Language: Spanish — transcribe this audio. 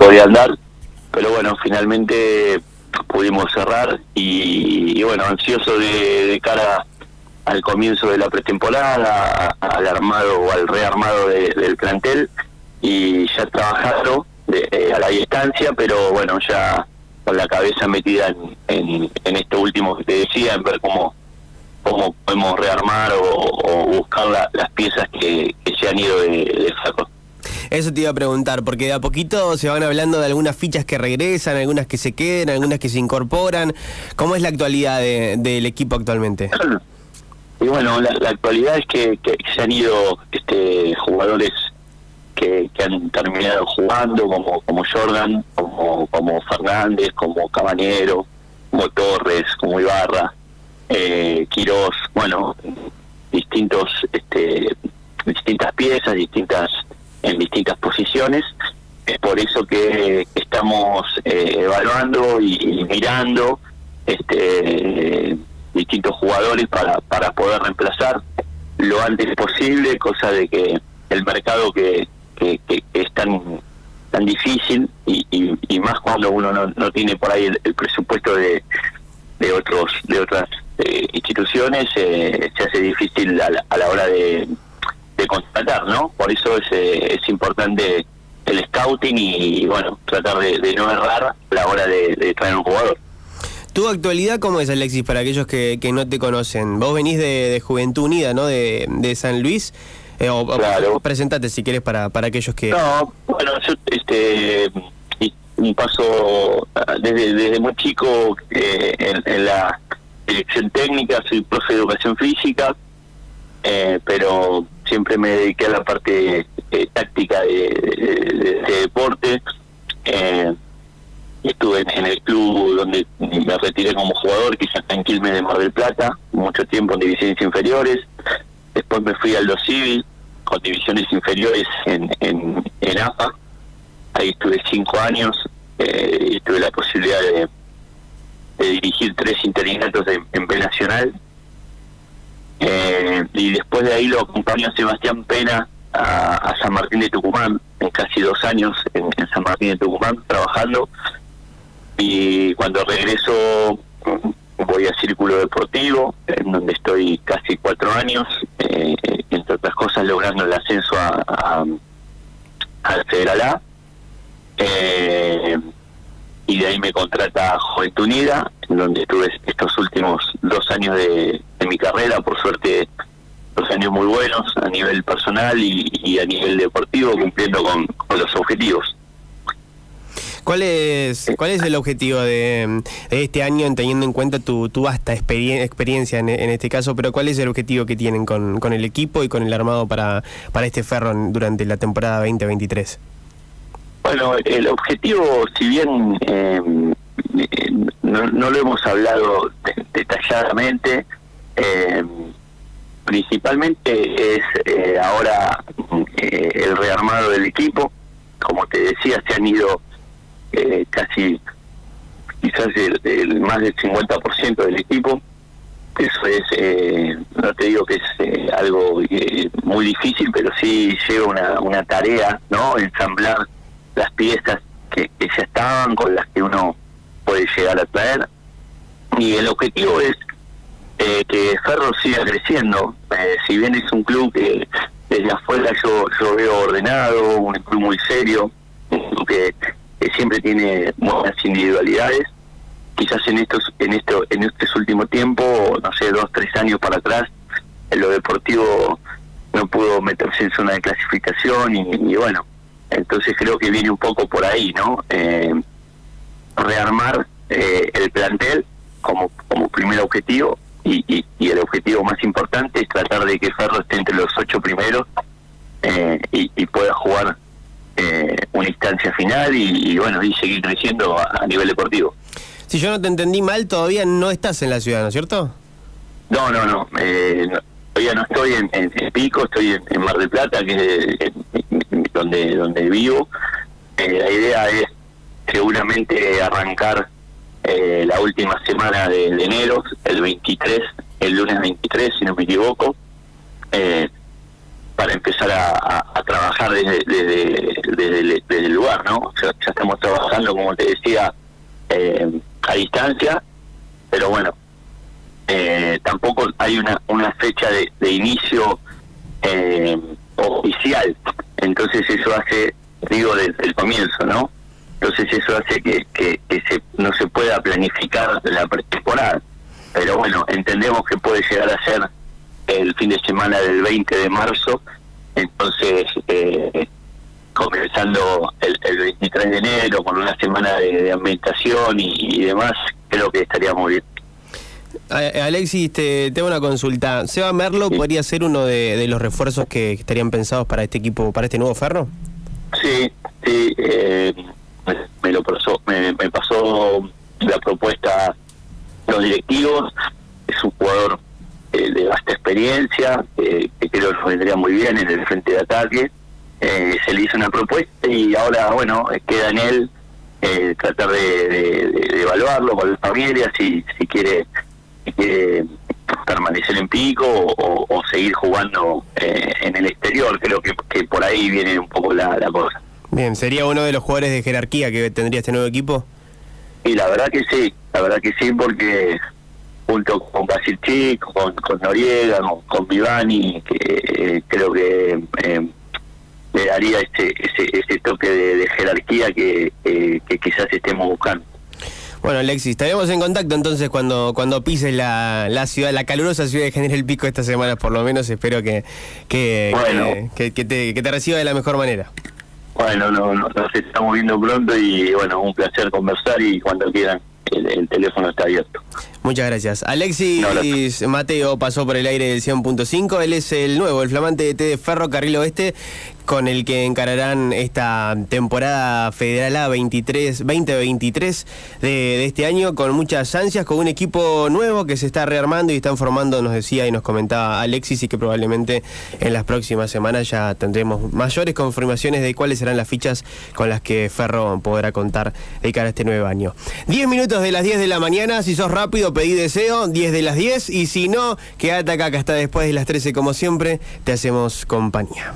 podía andar, pero bueno, finalmente pudimos cerrar y, bueno, ansioso de, cara al comienzo de la pretemporada, al armado o al rearmado del plantel y ya trabajado eh, a la distancia, pero bueno, ya con la cabeza metida en, en, esto último que te decía, en ver cómo, cómo podemos rearmar o, buscar las piezas que, se han ido de, de saco. Eso te iba a preguntar, porque de a poquito se van hablando de algunas fichas que regresan, algunas que se quedan, algunas que se incorporan. ¿Cómo es la actualidad del equipo actualmente? Y bueno, la, actualidad es que, se han ido este, jugadores que, han terminado jugando, como, como Jordan, como, como Fernández, como Cabanero, como Torres, como Ibarra, eh, Quirós, bueno, distintos, este, distintas piezas, distintas en distintas posiciones. Es por eso que estamos eh, evaluando y, mirando este, distintos jugadores para, para poder reemplazar lo antes posible, cosa de que el mercado que, que, es tan tan difícil y, y, más cuando uno no, no tiene por ahí el, presupuesto de, de otros de otras eh, instituciones eh, se hace difícil a la hora de, de contratar, ¿no? Por eso es, eh, es importante el scouting y, bueno, tratar de, no errar a la hora de, traer un jugador. ¿Tu actualidad cómo es, Alexis, para aquellos que, que no te conocen? Vos venís de, Juventud Unida, ¿no? De, de San Luis. Eh, o, claro. presentate si quieres para, para aquellos que... No, bueno, yo este, un paso ah, desde, desde muy chico eh, en, en, la dirección técnica, soy profe de educación física, eh, pero siempre me dediqué a la parte eh, táctica de, deporte. Eh, estuve en, el club donde me retiré como jugador, que está en Quilmes de Mar del Plata, mucho tiempo en divisiones inferiores. Después me fui al Los Civil, con divisiones inferiores en, en, AFA. Ahí estuve cinco años eh, y tuve la posibilidad de, dirigir tres interinatos en B Nacional eh, y después de ahí lo acompañó Sebastián Pena a, San Martín de Tucumán, en casi dos años en, San Martín de Tucumán trabajando. Y cuando regreso voy a Círculo Deportivo, en donde estoy casi cuatro años, eh, entre otras cosas logrando el ascenso a, a, A. Eh, y de ahí me contrata Juventud Unida, en donde estuve estos últimos dos años de, mi carrera, por suerte dos años muy buenos a nivel personal y, a nivel deportivo, cumpliendo con, los objetivos. ¿Cuál es, ¿Cuál es el objetivo de, este año, teniendo en cuenta tu, tu vasta experiencia en, este caso, pero cuál es el objetivo que tienen con, con el equipo y con el armado para, para este ferro durante la temporada 2023? Bueno, el objetivo, si bien eh, no, lo hemos hablado detalladamente, eh, principalmente es eh, ahora el rearmado del equipo. Como te decía, se han ido casi, quizás el, más del 50% del equipo. Eso es, no te digo que es algo muy difícil, pero sí lleva una, una tarea, ¿no? Ensamblar las piezas que, ya estaban, con las que uno puede llegar a traer. Y el objetivo es eh, que Ferro siga creciendo. Eh, si bien es un club que desde afuera yo, yo veo ordenado, un club muy serio, que, que siempre tiene buenas individualidades, quizás en estos en esto en este último tiempo, no sé, dos, tres años para atrás, en lo deportivo no pudo meterse en zona de clasificación y bueno, entonces creo que viene un poco por ahí, ¿no? Eh, rearmar eh, el plantel como, como primer objetivo y, y, el objetivo más importante es tratar de que Ferro esté entre los ocho primeros eh, y, pueda jugar una instancia final y, bueno, y seguir creciendo a, nivel deportivo. Si yo no te entendí mal, todavía no estás en la ciudad, ¿no es cierto? No, no, no. todavía no estoy en, Pico, estoy en, Mar del Plata, que es donde, donde vivo. Eh, la idea es seguramente arrancar eh, la última semana de, enero, el 23, el lunes 23, si no me equivoco. Eh, para empezar a, trabajar desde, desde, el lugar, ¿no? ya estamos trabajando, como te decía, eh, a distancia, pero bueno, eh, tampoco hay una, una fecha de, inicio eh, oficial, entonces eso hace, digo, desde el comienzo, ¿no? Entonces eso hace que, que, se, no se pueda planificar la pretemporada. Pero bueno, entendemos que puede llegar a ser el fin de semana del 20 de marzo, entonces eh, comenzando el, 23 de enero con una semana de, ambientación y, demás, creo que estaría muy bien. Alexis, te tengo una consulta. ¿Seba Merlo podría ser uno de, los refuerzos que estarían pensados para este equipo, para este nuevo Ferro? Sí, sí. Eh, me, lo pasó, me, pasó la propuesta los directivos. Es un jugador eh, de vasta experiencia, que creo que vendría muy bien en el frente de ataque. Eh, se le hizo una propuesta y ahora, bueno, queda en él eh, tratar de, evaluarlo con la familia, si, si quiere permanecer en pico o, seguir jugando en el exterior. Creo que, que por ahí viene un poco la, la cosa. Bien, ¿sería uno de los jugadores de jerarquía que tendría este nuevo equipo? Y la verdad que sí, la verdad que sí, porque junto con Basil Chico, con, Noriega, con, Vivani, que eh, creo que eh, le daría ese, ese, toque de, jerarquía que, que quizás estemos buscando. Bueno, Alexis, estaremos en contacto entonces cuando cuando pises la, la ciudad, la calurosa ciudad de General Pico esta semana, por lo menos. Espero que que, que, te, que te reciba de la mejor manera. Bueno, no, no, nos estamos viendo pronto y bueno, un placer conversar y cuando quieran el, teléfono está abierto. Muchas gracias. Alexis Mateo pasó por el aire del 100.5. Él es el nuevo, el flamante T de Ferro Carril Oeste, con el que encararán esta temporada Federal A 23, 2023 de, este año, con muchas ansias, con un equipo nuevo que se está rearmando y están formando, nos decía y nos comentaba Alexis, y que probablemente en las próximas semanas ya tendremos mayores confirmaciones de cuáles serán las fichas con las que Ferro podrá contar de cara a este nuevo año. 10 minutos de las 10 de la mañana, si sos rápido pedí deseo, 10 de las 10, y si no, quédate acá, que hasta después de las 13 como siempre, te hacemos compañía.